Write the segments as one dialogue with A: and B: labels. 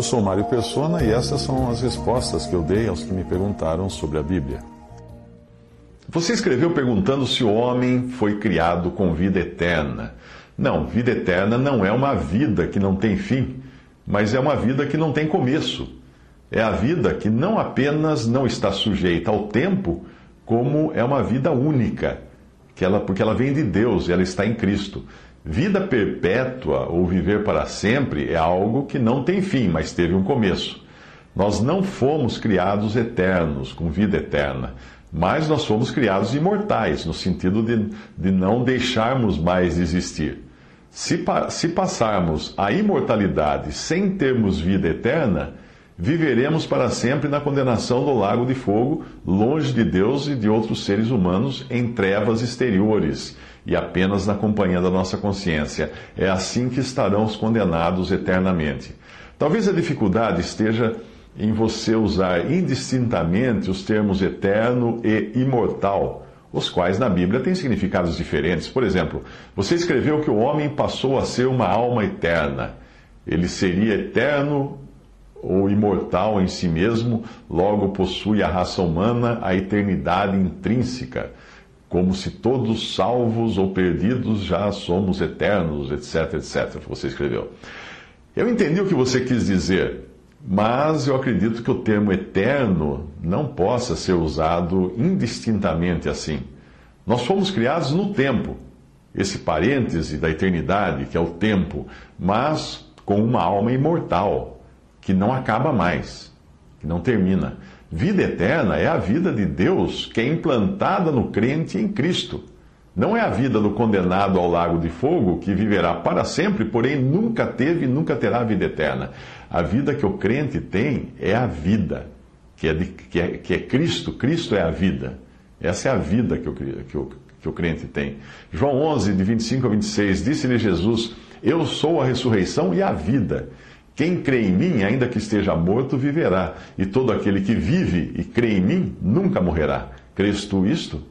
A: Eu sou Mário Persona e essas são as respostas que eu dei aos que me perguntaram sobre a Bíblia. Você escreveu perguntando se o homem foi criado com vida eterna. Não, vida eterna não é uma vida que não tem fim, mas é uma vida que não tem começo. É a vida que não apenas não está sujeita ao tempo, como é uma vida única, que ela, porque ela vem de Deus e ela está em Cristo. Vida perpétua ou viver para sempre é algo que não tem fim, mas teve um começo. Nós não fomos criados eternos, com vida eterna, mas nós fomos criados imortais, no sentido de, de não deixarmos mais de existir. Se, se passarmos a imortalidade sem termos vida eterna, viveremos para sempre na condenação do lago de fogo, longe de Deus e de outros seres humanos, em trevas exteriores e apenas na companhia da nossa consciência. É assim que estarão os condenados eternamente. Talvez a dificuldade esteja em você usar indistintamente os termos eterno e imortal, os quais na Bíblia têm significados diferentes. Por exemplo, você escreveu que o homem passou a ser uma alma eterna. Ele seria eterno ou imortal em si mesmo, logo possui a raça humana a eternidade intrínseca como se todos salvos ou perdidos já somos eternos, etc, etc. Você escreveu. Eu entendi o que você quis dizer, mas eu acredito que o termo eterno não possa ser usado indistintamente assim. Nós fomos criados no tempo, esse parêntese da eternidade, que é o tempo, mas com uma alma imortal, que não acaba mais, que não termina. Vida eterna é a vida de Deus que é implantada no crente em Cristo. Não é a vida do condenado ao lago de fogo que viverá para sempre, porém nunca teve e nunca terá vida eterna. A vida que o crente tem é a vida, que é, de, que é, que é Cristo. Cristo é a vida. Essa é a vida que o, que, o, que o crente tem. João 11, de 25 a 26, disse-lhe Jesus: Eu sou a ressurreição e a vida. Quem crê em mim, ainda que esteja morto, viverá. E todo aquele que vive e crê em mim, nunca morrerá. Crês tu isto?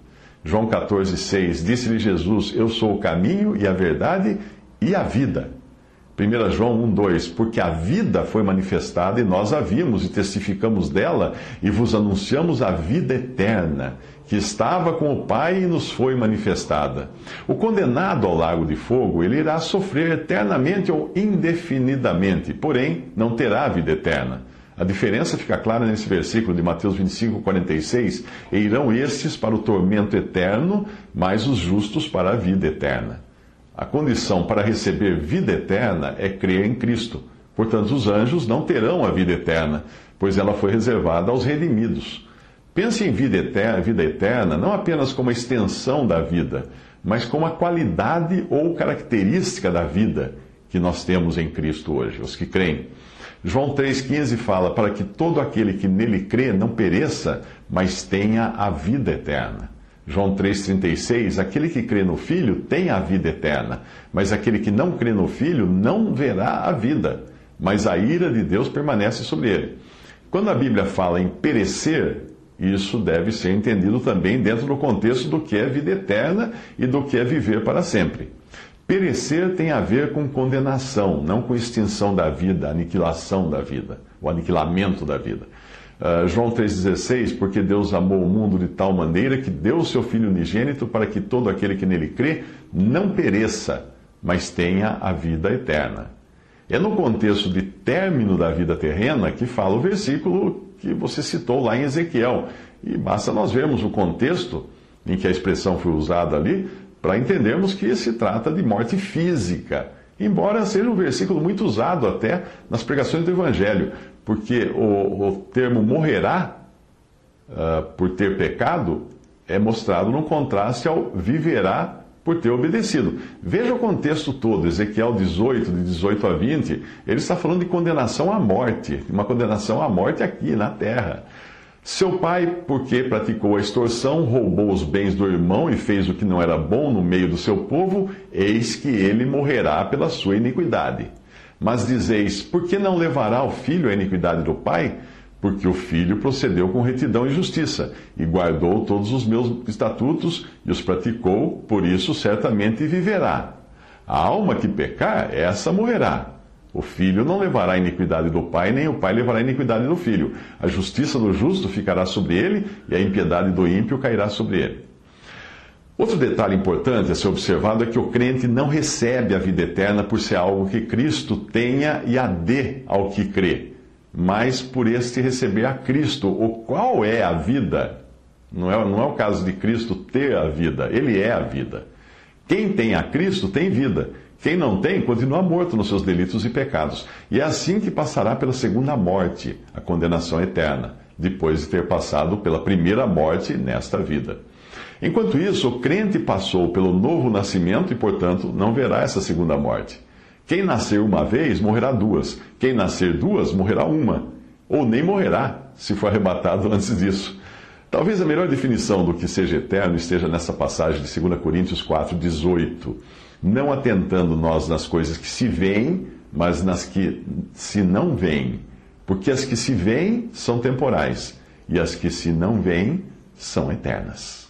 A: João 14, 6. Disse-lhe Jesus: Eu sou o caminho e a verdade e a vida. 1 João 1, 2: Porque a vida foi manifestada e nós a vimos e testificamos dela e vos anunciamos a vida eterna, que estava com o Pai e nos foi manifestada. O condenado ao lago de fogo, ele irá sofrer eternamente ou indefinidamente, porém não terá vida eterna. A diferença fica clara nesse versículo de Mateus 25, 46. E irão estes para o tormento eterno, mas os justos para a vida eterna. A condição para receber vida eterna é crer em Cristo. Portanto, os anjos não terão a vida eterna, pois ela foi reservada aos redimidos. Pense em vida eterna, vida eterna não apenas como a extensão da vida, mas como a qualidade ou característica da vida que nós temos em Cristo hoje, os que creem. João 3,15 fala: para que todo aquele que nele crê não pereça, mas tenha a vida eterna. João 3,36: Aquele que crê no Filho tem a vida eterna, mas aquele que não crê no Filho não verá a vida, mas a ira de Deus permanece sobre ele. Quando a Bíblia fala em perecer, isso deve ser entendido também dentro do contexto do que é vida eterna e do que é viver para sempre. Perecer tem a ver com condenação, não com extinção da vida, aniquilação da vida, o aniquilamento da vida. Uh, João 3,16, porque Deus amou o mundo de tal maneira que deu o seu Filho unigênito para que todo aquele que nele crê não pereça, mas tenha a vida eterna. É no contexto de término da vida terrena que fala o versículo que você citou lá em Ezequiel. E basta nós vermos o contexto em que a expressão foi usada ali para entendermos que se trata de morte física. Embora seja um versículo muito usado até nas pregações do Evangelho, porque o, o termo morrerá uh, por ter pecado é mostrado no contraste ao viverá por ter obedecido. Veja o contexto todo, Ezequiel 18, de 18 a 20, ele está falando de condenação à morte, uma condenação à morte aqui na terra. Seu pai, porque praticou a extorsão, roubou os bens do irmão e fez o que não era bom no meio do seu povo, eis que ele morrerá pela sua iniquidade. Mas dizeis: por que não levará o filho a iniquidade do pai? Porque o filho procedeu com retidão e justiça, e guardou todos os meus estatutos e os praticou, por isso certamente viverá. A alma que pecar, essa morrerá. O filho não levará a iniquidade do pai, nem o pai levará a iniquidade do filho. A justiça do justo ficará sobre ele, e a impiedade do ímpio cairá sobre ele. Outro detalhe importante a ser observado é que o crente não recebe a vida eterna por ser algo que Cristo tenha e a dê ao que crê, mas por este receber a Cristo. O qual é a vida? Não é, não é o caso de Cristo ter a vida, ele é a vida. Quem tem a Cristo tem vida. Quem não tem, continua morto nos seus delitos e pecados. E é assim que passará pela segunda morte, a condenação eterna, depois de ter passado pela primeira morte nesta vida. Enquanto isso, o crente passou pelo novo nascimento e, portanto, não verá essa segunda morte. Quem nascer uma vez, morrerá duas. Quem nascer duas, morrerá uma. Ou nem morrerá, se for arrebatado antes disso. Talvez a melhor definição do que seja eterno esteja nessa passagem de 2 Coríntios 4, 18 não atentando nós nas coisas que se veem, mas nas que se não veem. Porque as que se veem são temporais, e as que se não veem são eternas.